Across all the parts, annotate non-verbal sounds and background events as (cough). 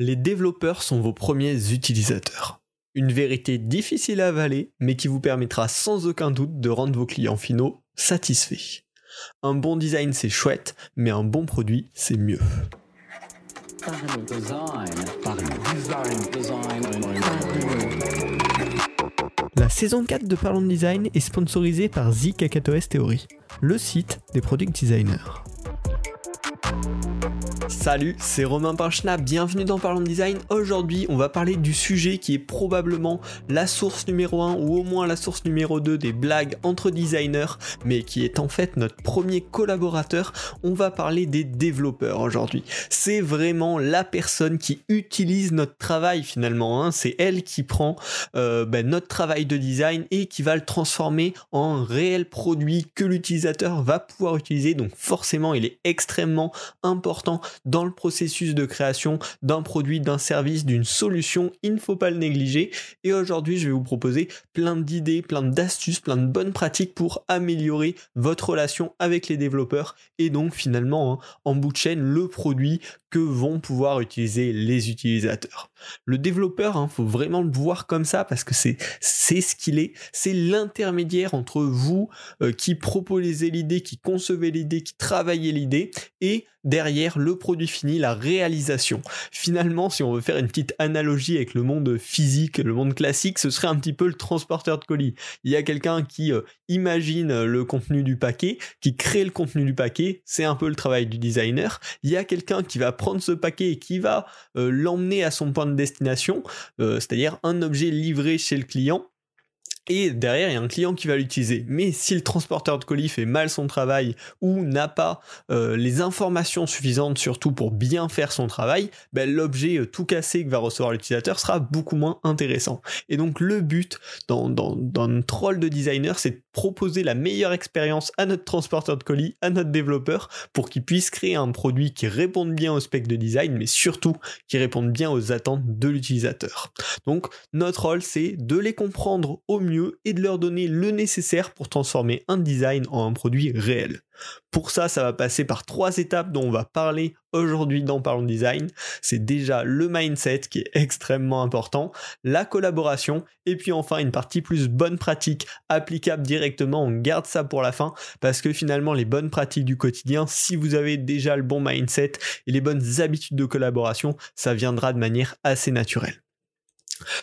Les développeurs sont vos premiers utilisateurs. Une vérité difficile à avaler, mais qui vous permettra sans aucun doute de rendre vos clients finaux satisfaits. Un bon design c'est chouette, mais un bon produit c'est mieux. La saison 4 de Parlons de Design est sponsorisée par The Theory, le site des product designers. Salut, c'est Romain Pinchna, bienvenue dans Parlons de Design. Aujourd'hui, on va parler du sujet qui est probablement la source numéro 1 ou au moins la source numéro 2 des blagues entre designers, mais qui est en fait notre premier collaborateur. On va parler des développeurs aujourd'hui. C'est vraiment la personne qui utilise notre travail finalement. Hein. C'est elle qui prend euh, ben, notre travail de design et qui va le transformer en réel produit que l'utilisateur va pouvoir utiliser. Donc forcément, il est extrêmement important dans le processus de création d'un produit, d'un service, d'une solution. Il ne faut pas le négliger. Et aujourd'hui, je vais vous proposer plein d'idées, plein d'astuces, plein de bonnes pratiques pour améliorer votre relation avec les développeurs et donc finalement, hein, en bout de chaîne, le produit que vont pouvoir utiliser les utilisateurs. Le développeur, il hein, faut vraiment le voir comme ça parce que c'est ce qu'il est, c'est l'intermédiaire entre vous euh, qui proposez l'idée, qui concevez l'idée, qui travaillez l'idée et derrière le produit fini, la réalisation. Finalement, si on veut faire une petite analogie avec le monde physique, le monde classique, ce serait un petit peu le transporteur de colis. Il y a quelqu'un qui euh, imagine le contenu du paquet, qui crée le contenu du paquet, c'est un peu le travail du designer. Il y a quelqu'un qui va prendre ce paquet et qui va euh, l'emmener à son point de destination, euh, c'est-à-dire un objet livré chez le client et derrière il y a un client qui va l'utiliser. Mais si le transporteur de colis fait mal son travail ou n'a pas euh, les informations suffisantes surtout pour bien faire son travail, ben, l'objet euh, tout cassé que va recevoir l'utilisateur sera beaucoup moins intéressant. Et donc le but dans, dans, dans rôle de designer, c'est proposer la meilleure expérience à notre transporteur de colis, à notre développeur, pour qu'il puisse créer un produit qui réponde bien au spec de design, mais surtout qui réponde bien aux attentes de l'utilisateur. Donc notre rôle, c'est de les comprendre au mieux et de leur donner le nécessaire pour transformer un design en un produit réel. Pour ça, ça va passer par trois étapes dont on va parler aujourd'hui dans Parlons Design. C'est déjà le mindset qui est extrêmement important, la collaboration et puis enfin une partie plus bonne pratique applicable directement. On garde ça pour la fin parce que finalement les bonnes pratiques du quotidien, si vous avez déjà le bon mindset et les bonnes habitudes de collaboration, ça viendra de manière assez naturelle.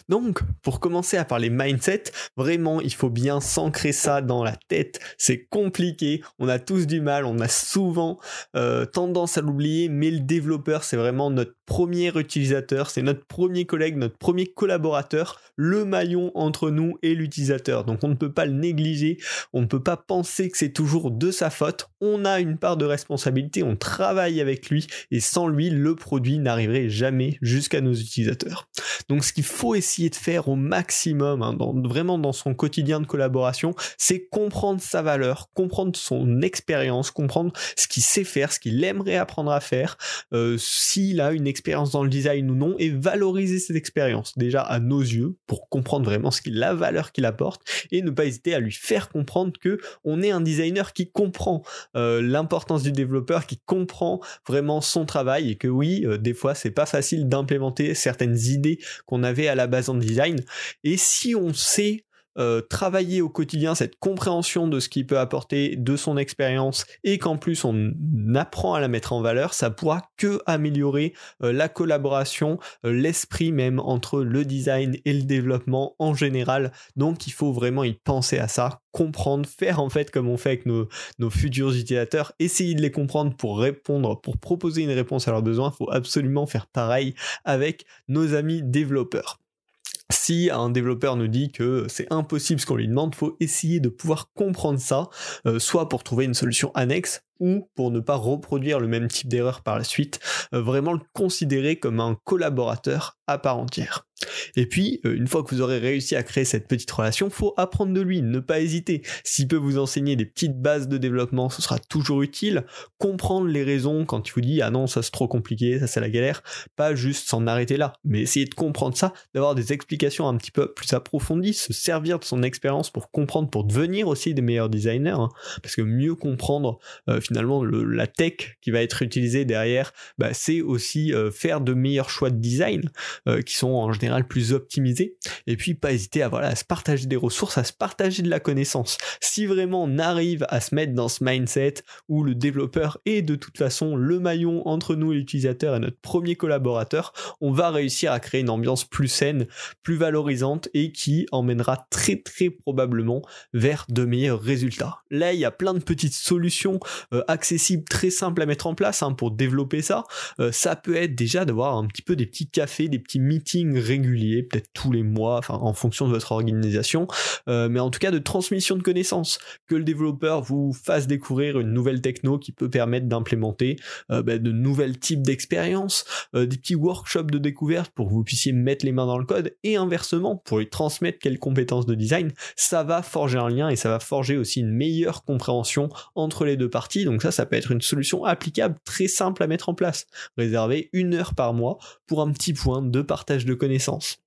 Donc, pour commencer à parler mindset, vraiment, il faut bien s'ancrer ça dans la tête. C'est compliqué, on a tous du mal, on a souvent euh, tendance à l'oublier, mais le développeur, c'est vraiment notre premier utilisateur, c'est notre premier collègue, notre premier collaborateur, le maillon entre nous et l'utilisateur. Donc, on ne peut pas le négliger, on ne peut pas penser que c'est toujours de sa faute. On a une part de responsabilité, on travaille avec lui, et sans lui, le produit n'arriverait jamais jusqu'à nos utilisateurs. Donc, ce qu'il faut essayer de faire au maximum, hein, vraiment dans son quotidien de collaboration, c'est comprendre sa valeur, comprendre son expérience, comprendre ce qu'il sait faire, ce qu'il aimerait apprendre à faire, euh, s'il a une expérience dans le design ou non, et valoriser cette expérience déjà à nos yeux pour comprendre vraiment ce qu'il la valeur qu'il apporte et ne pas hésiter à lui faire comprendre que on est un designer qui comprend euh, l'importance du développeur, qui comprend vraiment son travail et que oui, euh, des fois c'est pas facile d'implémenter certaines idées qu'on avait à la base en design. Et si on sait euh, travailler au quotidien cette compréhension de ce qu'il peut apporter de son expérience et qu'en plus on apprend à la mettre en valeur, ça pourra que améliorer euh, la collaboration, euh, l'esprit même entre le design et le développement en général. Donc il faut vraiment y penser à ça, comprendre, faire en fait comme on fait avec nos futurs utilisateurs, essayer de les comprendre pour répondre, pour proposer une réponse à leurs besoins. Il faut absolument faire pareil avec nos amis développeurs. Si un développeur nous dit que c'est impossible ce qu'on lui demande, faut essayer de pouvoir comprendre ça, euh, soit pour trouver une solution annexe, ou pour ne pas reproduire le même type d'erreur par la suite, euh, vraiment le considérer comme un collaborateur à part entière. Et puis, euh, une fois que vous aurez réussi à créer cette petite relation, faut apprendre de lui, ne pas hésiter. S'il peut vous enseigner des petites bases de développement, ce sera toujours utile. Comprendre les raisons quand il vous dit ah non, ça c'est trop compliqué, ça c'est la galère, pas juste s'en arrêter là, mais essayer de comprendre ça, d'avoir des explications un petit peu plus approfondies, se servir de son expérience pour comprendre, pour devenir aussi des meilleurs designers, hein. parce que mieux comprendre euh, finalement la tech qui va être utilisée derrière, bah, c'est aussi faire de meilleurs choix de design qui sont en général plus optimisés. Et puis pas hésiter à se partager des ressources, à se partager de la connaissance. Si vraiment on arrive à se mettre dans ce mindset où le développeur est de toute façon le maillon entre nous l'utilisateur et notre premier collaborateur, on va réussir à créer une ambiance plus saine, plus valorisante et qui emmènera très très probablement vers de meilleurs résultats. Là, il y a plein de petites solutions euh, accessibles, très simples à mettre en place hein, pour développer ça. Euh, ça peut être déjà d'avoir un petit peu des petits cafés, des petits meetings réguliers, peut-être tous les mois, enfin en fonction de votre organisation, euh, mais en tout cas de transmission de connaissances, que le développeur vous fasse découvrir une nouvelle techno qui peut permettre d'implémenter bah, de nouvelles types d'expériences, des petits workshops de découverte pour que vous puissiez mettre les mains dans le code et inversement pour lui transmettre quelles compétences de design, ça va forger un lien et ça va forger aussi une meilleure compréhension entre les deux parties. Donc ça, ça peut être une solution applicable très simple à mettre en place. Réserver une heure par mois pour un petit point de partage de connaissances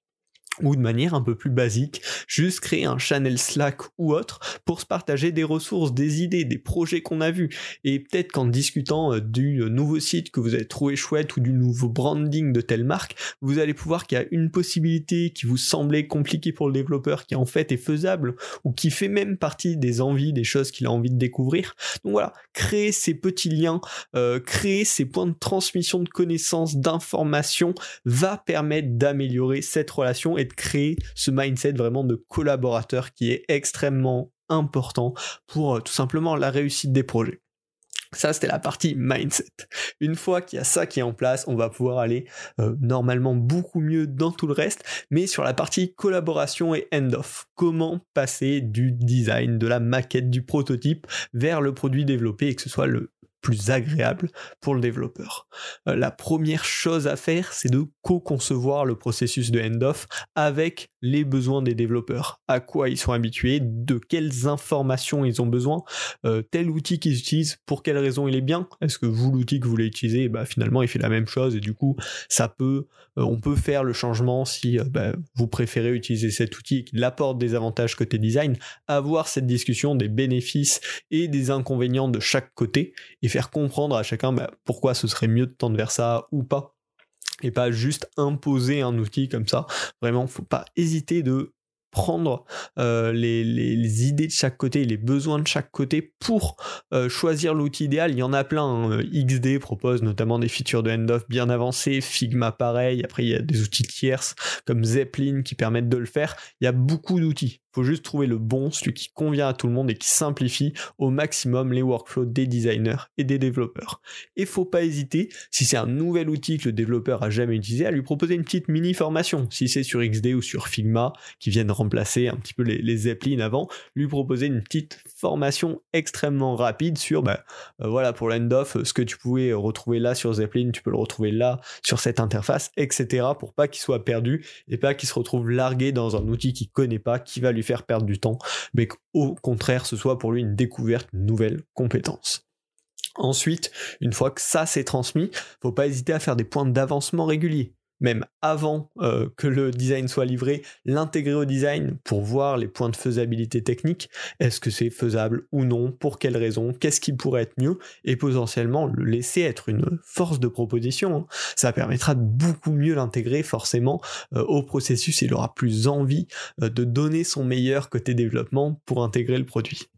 ou de manière un peu plus basique, juste créer un channel Slack ou autre pour se partager des ressources, des idées, des projets qu'on a vus. Et peut-être qu'en discutant euh, du euh, nouveau site que vous avez trouvé chouette ou du nouveau branding de telle marque, vous allez pouvoir qu'il y a une possibilité qui vous semblait compliquée pour le développeur qui en fait est faisable ou qui fait même partie des envies, des choses qu'il a envie de découvrir. Donc voilà, créer ces petits liens, euh, créer ces points de transmission de connaissances, d'informations va permettre d'améliorer cette relation et créer ce mindset vraiment de collaborateur qui est extrêmement important pour euh, tout simplement la réussite des projets. Ça, c'était la partie mindset. Une fois qu'il y a ça qui est en place, on va pouvoir aller euh, normalement beaucoup mieux dans tout le reste, mais sur la partie collaboration et end-off. Comment passer du design, de la maquette, du prototype vers le produit développé et que ce soit le plus agréable pour le développeur. Euh, la première chose à faire, c'est de co-concevoir le processus de end-off avec les besoins des développeurs, à quoi ils sont habitués, de quelles informations ils ont besoin, euh, tel outil qu'ils utilisent, pour quelles raisons il est bien. Est-ce que vous, l'outil que vous voulez utiliser, bah, finalement, il fait la même chose et du coup, ça peut, euh, on peut faire le changement si bah, vous préférez utiliser cet outil qui apporte des avantages côté design, avoir cette discussion des bénéfices et des inconvénients de chaque côté faire comprendre à chacun bah, pourquoi ce serait mieux de tendre vers ça ou pas et pas juste imposer un outil comme ça. Vraiment, faut pas hésiter de prendre euh, les, idées de chaque côté, les besoins de chaque côté pour euh, choisir l'outil idéal. Il y en a plein. Hein. XD propose notamment des features de end-off bien avancées, Figma pareil. Après, il y a des outils tierces comme Zeppelin qui permettent de le faire. Il y a beaucoup d'outils faut juste trouver le bon, celui qui convient à tout le monde et qui simplifie au maximum les workflows des designers et des développeurs. Et faut pas hésiter, si c'est un nouvel outil que le développeur a jamais utilisé, à lui proposer une petite mini formation. Si c'est sur XD ou sur Figma, qui viennent remplacer un petit peu les, les avant, lui proposer une petite formation extrêmement rapide sur, bah, euh, voilà, pour l'end-off, ce que tu pouvais retrouver là sur Zeppelin, tu peux le retrouver là sur cette interface, etc. pour pas qu'il soit perdu et pas qu'il se retrouve largué dans un outil qu'il connaît pas, qui va lui faire perdre du temps, mais qu'au contraire, ce soit pour lui une découverte, une nouvelle compétence. Ensuite, une fois que ça s'est transmis, faut pas hésiter à faire des points d'avancement réguliers même avant euh, que le design soit livré, l'intégrer au design pour voir les points de faisabilité technique. Est-ce que c'est faisable ou non? Pour quelles raisons Qu'est-ce qui pourrait être mieux? Et potentiellement le laisser être une force de proposition. Hein. Ça permettra de beaucoup mieux l'intégrer forcément euh, au processus. Il aura plus envie euh, de donner son meilleur côté développement pour intégrer le produit.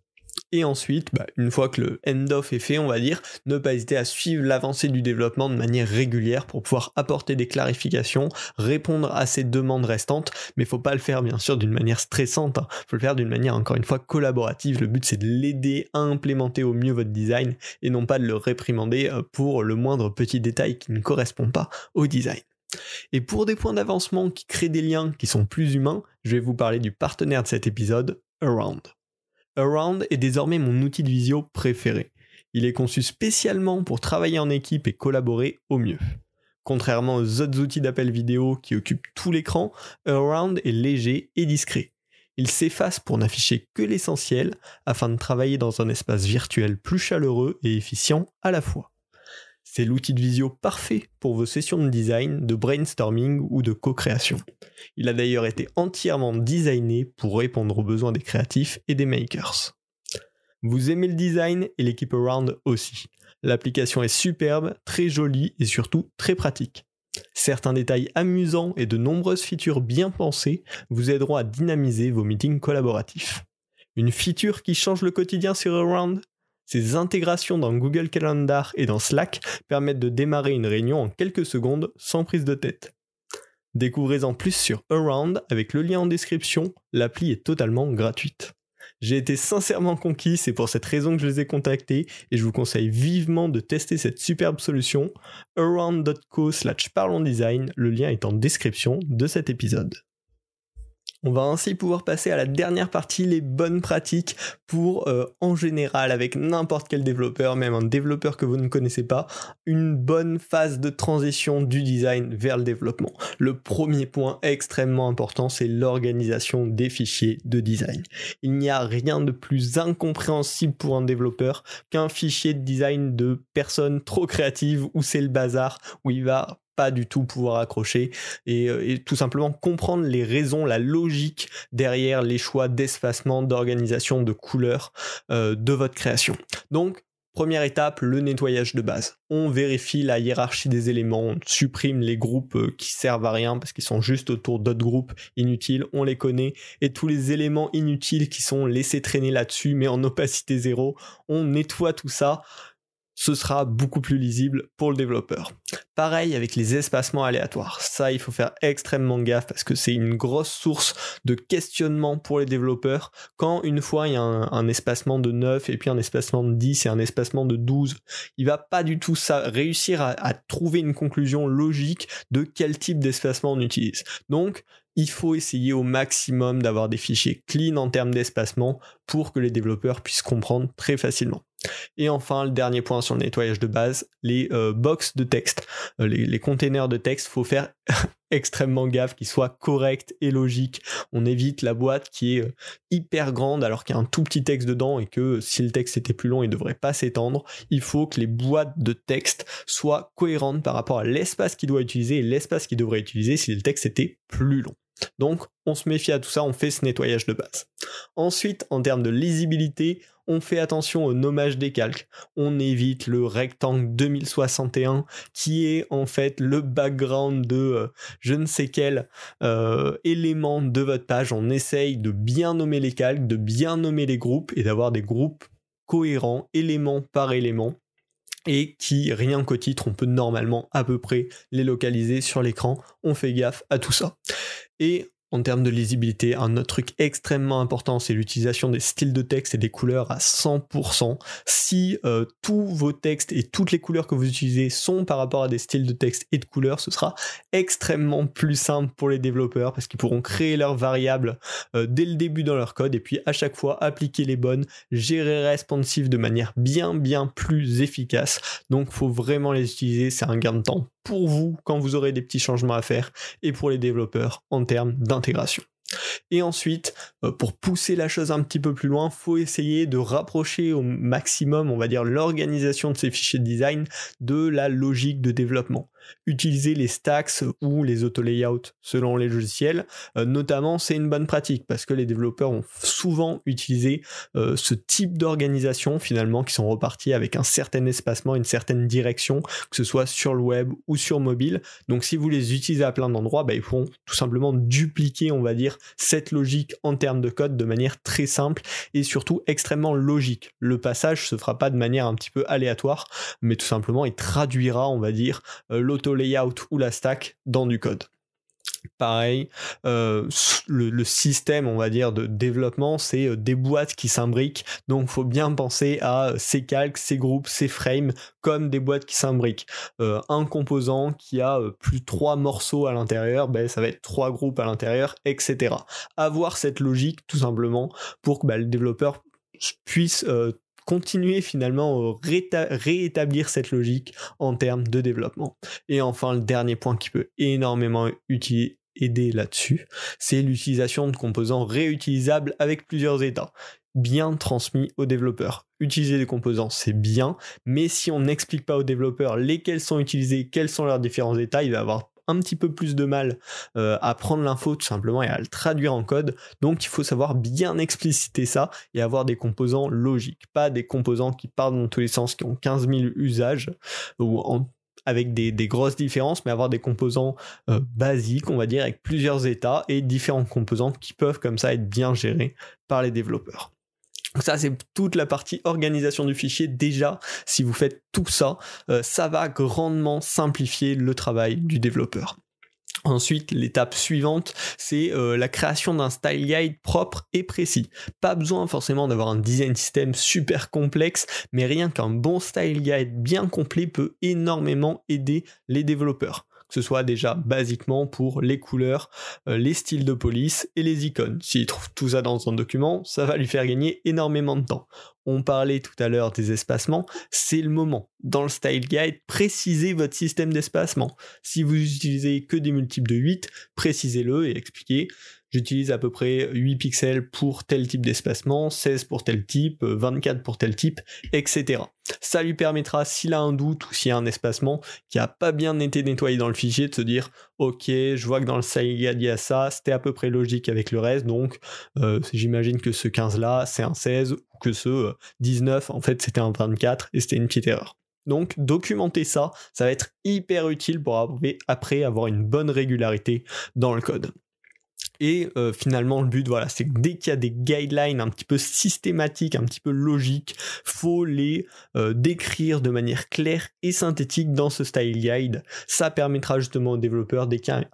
Et ensuite, bah, une fois que le end-off est fait, on va dire, ne pas hésiter à suivre l'avancée du développement de manière régulière pour pouvoir apporter des clarifications, répondre à ces demandes restantes, mais faut pas le faire bien sûr d'une manière stressante, hein. faut le faire d'une manière encore une fois collaborative. Le but c'est de l'aider à implémenter au mieux votre design et non pas de le réprimander euh, pour le moindre petit détail qui ne correspond pas au design. Et pour des points d'avancement qui créent des liens qui sont plus humains, je vais vous parler du partenaire de cet épisode, Around. Around est désormais mon outil de visio préféré. Il est conçu spécialement pour travailler en équipe et collaborer au mieux. Contrairement aux autres outils d'appel vidéo qui occupent tout l'écran, Around est léger et discret. Il s'efface pour n'afficher que l'essentiel afin de travailler dans un espace virtuel plus chaleureux et efficient à la fois. C'est l'outil de visio parfait pour vos sessions de design, de brainstorming ou de co-création. Il a d'ailleurs été entièrement designé pour répondre aux besoins des créatifs et des makers. Vous aimez le design et l'équipe Around aussi. L'application est superbe, très jolie et surtout très pratique. Certains détails amusants et de nombreuses features bien pensées vous aideront à dynamiser vos meetings collaboratifs. Une feature qui change le quotidien sur Around Ces intégrations dans Google Calendar et dans Slack permettent de démarrer une réunion en quelques secondes sans prise de tête. Découvrez-en plus sur Around avec le lien en description, l'appli est totalement gratuite. J'ai été sincèrement conquis, c'est pour cette raison que je les ai contactés et je vous conseille vivement de tester cette superbe solution. around.co slash design, le lien est en description de cet épisode. On va ainsi pouvoir passer à la dernière partie, les bonnes pratiques pour, euh, en général, avec n'importe quel développeur, même un développeur que vous ne connaissez pas, une bonne phase de transition du design vers le développement. Le premier point extrêmement important, c'est l'organisation des fichiers de design. Il n'y a rien de plus incompréhensible pour un développeur qu'un fichier de design de personnes trop créatives où c'est le bazar, où il va du tout pouvoir accrocher euh, et, tout simplement comprendre les raisons, la logique derrière les choix d'espacement, d'organisation, de couleurs euh, de votre création. Donc, Première étape, le nettoyage de base. On vérifie la hiérarchie des éléments, on supprime les groupes euh, qui servent à rien parce qu'ils sont juste autour d'autres groupes inutiles, on les connaît, et tous les éléments inutiles qui sont laissés traîner là-dessus mais en opacité zéro, on nettoie tout ça ce sera beaucoup plus lisible pour le développeur. Pareil avec les espacements aléatoires. Ça, il faut faire extrêmement gaffe parce que c'est une grosse source de questionnement pour les développeurs. Quand une fois il y a un, espacement de 9 et puis un espacement de 10 et un espacement de 12, il va pas du tout réussir à trouver une conclusion logique de quel type d'espacement on utilise. Donc, il faut essayer au maximum d'avoir des fichiers clean en termes d'espacement pour que les développeurs puissent comprendre très facilement. Et enfin, le dernier point sur le nettoyage de base, les euh, box de texte, euh, les, containers de texte, faut faire extrêmement gaffe qu'ils soient corrects et logiques. On évite la boîte qui est euh, hyper grande alors qu'il y a un tout petit texte dedans et que si le texte était plus long, il ne devrait pas s'étendre. Il faut que les boîtes de texte soient cohérentes par rapport à l'espace qu'il doit utiliser et l'espace qu'il devrait utiliser si le texte était plus long. Donc, on se méfie à tout ça, on fait ce nettoyage de base. Ensuite, en termes de lisibilité, on fait attention au nommage des calques. On évite le rectangle 2061 qui est en fait le background de euh, je ne sais quel euh, élément de votre page. On essaye de bien nommer les calques, de bien nommer les groupes et d'avoir des groupes cohérents, élément par élément et qui, rien qu'au titre, on peut normalement à peu près les localiser sur l'écran. On fait gaffe à tout ça. Et en termes de lisibilité, un autre truc extrêmement important, c'est l'utilisation des styles de texte et des couleurs à 100%. Si euh, tous vos textes et toutes les couleurs que vous utilisez sont par rapport à des styles de texte et de couleurs, ce sera extrêmement plus simple pour les développeurs parce qu'ils pourront créer leurs variables euh, dès le début dans leur code et puis à chaque fois appliquer les bonnes, gérer responsive de manière bien bien plus efficace. Donc faut vraiment les utiliser, c'est un gain de temps pour vous quand vous aurez des petits changements à faire et pour les développeurs en termes d'intégration. Et ensuite, euh, pour pousser la chose un petit peu plus loin, faut essayer de rapprocher au maximum, on va dire, l'organisation de ces fichiers de design de la logique de développement. Utiliser les stacks ou les auto-layouts selon les logiciels, euh, notamment, c'est une bonne pratique parce que les développeurs ont souvent utilisé euh, ce type d'organisation finalement qui sont repartis avec un certain espacement, une certaine direction, que ce soit sur le web ou sur mobile. Donc si vous les utilisez à plein d'endroits, bah, ils pourront tout simplement dupliquer, on va dire, cette logique en termes de code de manière très simple et surtout extrêmement logique. Le passage se fera pas de manière un petit peu aléatoire, mais tout simplement il traduira, on va dire, euh, l'auto-layout ou la stack dans du code. Pareil, euh, le, système, on va dire, de développement, c'est euh, des boîtes qui s'imbriquent. Donc, faut bien penser à euh, ces calques, ces groupes, ces frames comme des boîtes qui s'imbriquent. un composant qui a plus trois morceaux à l'intérieur, ben, ça va être trois groupes à l'intérieur, etc. Avoir cette logique, tout simplement, pour que ben, le développeur puisse continuer finalement à réétablir cette logique en termes de développement. Et enfin, le dernier point qui peut énormément aider là-dessus, c'est l'utilisation de composants réutilisables avec plusieurs états bien transmis aux développeurs. Utiliser des composants, c'est bien, mais si on n'explique pas aux développeurs lesquels sont utilisés, quels sont leurs différents états, il va avoir un petit peu plus de mal euh, à prendre l'info tout simplement et à le traduire en code. Donc il faut savoir bien expliciter ça et avoir des composants logiques, pas des composants qui partent dans tous les sens, qui ont 15 000 usages ou avec des, grosses différences, mais avoir des composants euh, basiques, on va dire, avec plusieurs états et différents composants qui peuvent comme ça être bien gérés par les développeurs. Ça, c'est toute la partie organisation du fichier. Déjà, si vous faites tout ça, euh, ça va grandement simplifier le travail du développeur. Ensuite, l'étape suivante, c'est euh, la création d'un style guide propre et précis. Pas besoin forcément d'avoir un design system super complexe, mais rien qu'un bon style guide bien complet peut énormément aider les développeurs que ce soit déjà basiquement pour les couleurs, euh, les styles de police et les icônes. S'il trouve tout ça dans son document, ça va lui faire gagner énormément de temps. On parlait tout à l'heure des espacements, c'est le moment. Dans le style guide, précisez votre système d'espacement. Si vous utilisez que des multiples de 8, précisez-le et expliquez j'utilise à peu près 8 pixels pour tel type d'espacement, 16 pour tel type, 24 pour tel type, etc. Ça lui permettra, s'il a un doute ou s'il y a un espacement qui a pas bien été nettoyé dans le fichier, de se dire ok, je vois que dans le guide il y a ça, c'était à peu près logique avec le reste, donc euh, j'imagine que ce 15 là c'est un 16 ou que ce 19 en fait c'était un 24 et c'était une petite erreur. Donc documenter ça, ça va être hyper utile pour après avoir une bonne régularité dans le code. Et euh, finalement, le but, voilà, c'est que dès qu'il y a des guidelines un petit peu systématiques, un petit peu logiques, faut les euh, décrire de manière claire et synthétique dans ce style guide. Ça permettra justement aux développeurs, dès qu'il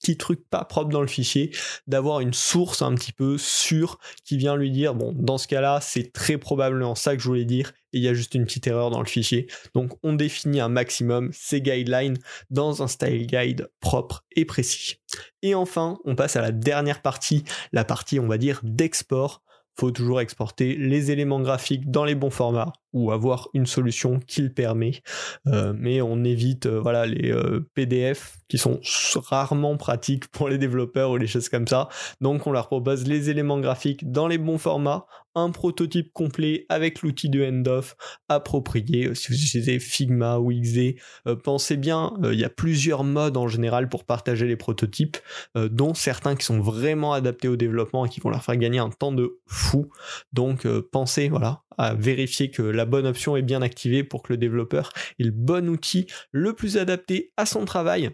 petit truc pas propre dans le fichier, d'avoir une source un petit peu sûre qui vient lui dire bon dans ce cas-là c'est très probablement ça que je voulais dire et il y a juste une petite erreur dans le fichier. Donc on définit un maximum ces guidelines dans un style guide propre et précis. Et enfin, on passe à la dernière partie, la partie on va dire d'export faut toujours exporter les éléments graphiques dans les bons formats ou avoir une solution qui le permet. Euh, mais on évite euh, voilà, les euh, PDF qui sont rarement pratiques pour les développeurs ou les choses comme ça. Donc on leur propose les éléments graphiques dans les bons formats, un prototype complet avec l'outil de end-off approprié. Si vous utilisez Figma ou XD, pensez bien, il y a plusieurs modes en général pour partager les prototypes, dont certains qui sont vraiment adaptés au développement et qui vont leur faire gagner un temps de fou. Donc pensez voilà, à vérifier que la bonne option est bien activée pour que le développeur ait le bon outil le plus adapté à son travail.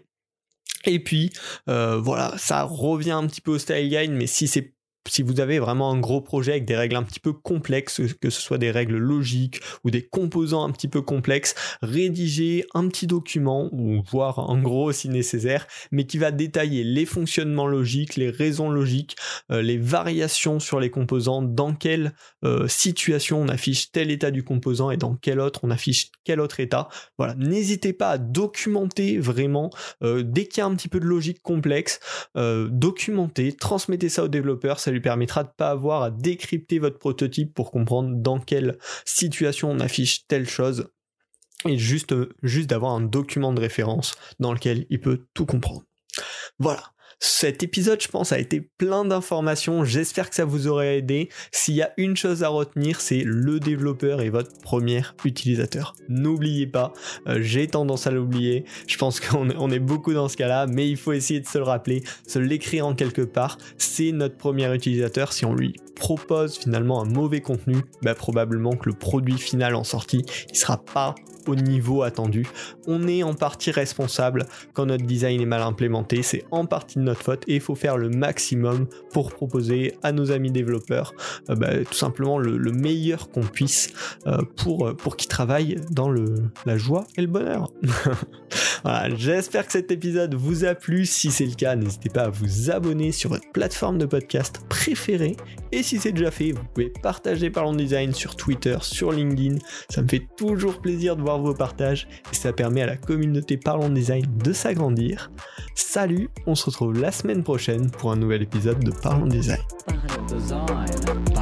Et puis euh, voilà, ça revient un petit peu au style guide, mais si c'est si vous avez vraiment un gros projet avec des règles un petit peu complexes, que ce soit des règles logiques ou des composants un petit peu complexes, rédigez un petit document, ou voire en gros si nécessaire, mais qui va détailler les fonctionnements logiques, les raisons logiques, euh, les variations sur les composants, dans quelle euh, situation on affiche tel état du composant et dans quel autre on affiche quel autre état. Voilà, n'hésitez pas à documenter vraiment, euh, dès qu'il y a un petit peu de logique complexe, documenter, transmettez ça aux développeurs, lui permettra de pas avoir à décrypter votre prototype pour comprendre dans quelle situation on affiche telle chose et juste, juste d'avoir un document de référence dans lequel il peut tout comprendre. Voilà. Cet épisode, je pense, a été plein d'informations. J'espère que ça vous aurait aidé. S'il y a une chose à retenir, c'est le développeur et votre premier utilisateur. N'oubliez pas, euh, j'ai tendance à l'oublier. Je pense qu'on est beaucoup dans ce cas-là, mais il faut essayer de se le rappeler, se l'écrire en quelque part. C'est notre premier utilisateur. Si on lui propose finalement un mauvais contenu, bah, probablement que le produit final en sortie, il sera pas au niveau attendu. On est en partie responsable quand notre design est mal implémenté, c'est en partie notre faute et il faut faire le maximum pour proposer à nos amis développeurs euh, bah, tout simplement le, meilleur qu'on puisse euh, pour, pour qu'ils travaillent dans le, la joie et le bonheur. (laughs) voilà, j'espère que cet épisode vous a plu. Si c'est le cas, n'hésitez pas à vous abonner sur votre plateforme de podcast préférée. Et si c'est déjà fait, vous pouvez partager Parlons Design sur Twitter, sur LinkedIn. Ça me fait toujours plaisir de voir vos partages et ça permet à la communauté Parlons Design de s'agrandir. Salut, on se retrouve la semaine prochaine pour un nouvel épisode de Parlons Design. design.